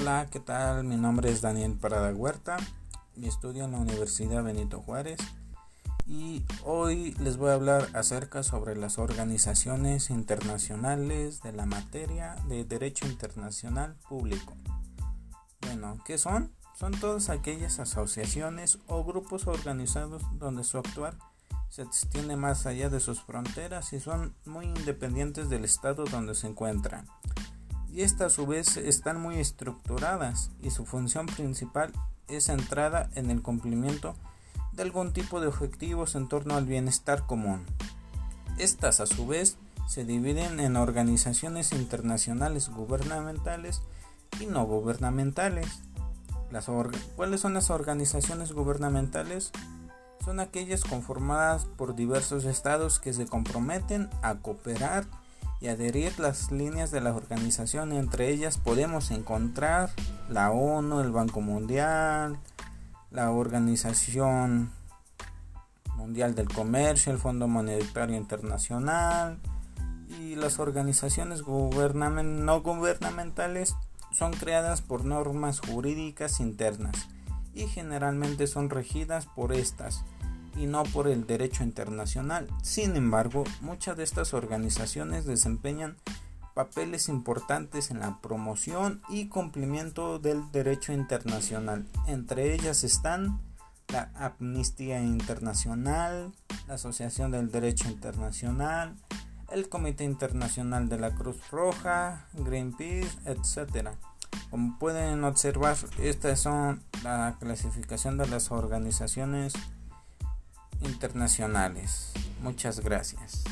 Hola, ¿qué tal? Mi nombre es Daniel Parada Huerta y estudio en la Universidad Benito Juárez y hoy les voy a hablar acerca sobre las organizaciones internacionales de la materia de Derecho Internacional Público. Bueno, ¿qué son? Son todas aquellas asociaciones o grupos organizados donde su actuar se extiende más allá de sus fronteras y son muy independientes del estado donde se encuentran y estas a su vez están muy estructuradas y su función principal es centrada en el cumplimiento de algún tipo de objetivos en torno al bienestar común. Estas a su vez se dividen en organizaciones internacionales gubernamentales y no gubernamentales. Las ¿Cuáles son las organizaciones gubernamentales? Son aquellas conformadas por diversos estados que se comprometen a cooperar y adherir las líneas de la organización. Entre ellas podemos encontrar la ONU, el Banco Mundial, la Organización Mundial del Comercio, el Fondo Monetario Internacional y las organizaciones no gubernamentales son creadas por normas jurídicas internas y generalmente son regidas por estas y no por el derecho internacional. Sin embargo, muchas de estas organizaciones desempeñan papeles importantes en la promoción y cumplimiento del derecho internacional. Entre ellas están la Amnistía Internacional, la Asociación del Derecho Internacional, el Comité Internacional de la Cruz Roja, Greenpeace, etc. Como pueden observar, estas son la clasificación de las organizaciones internacionales. Muchas gracias.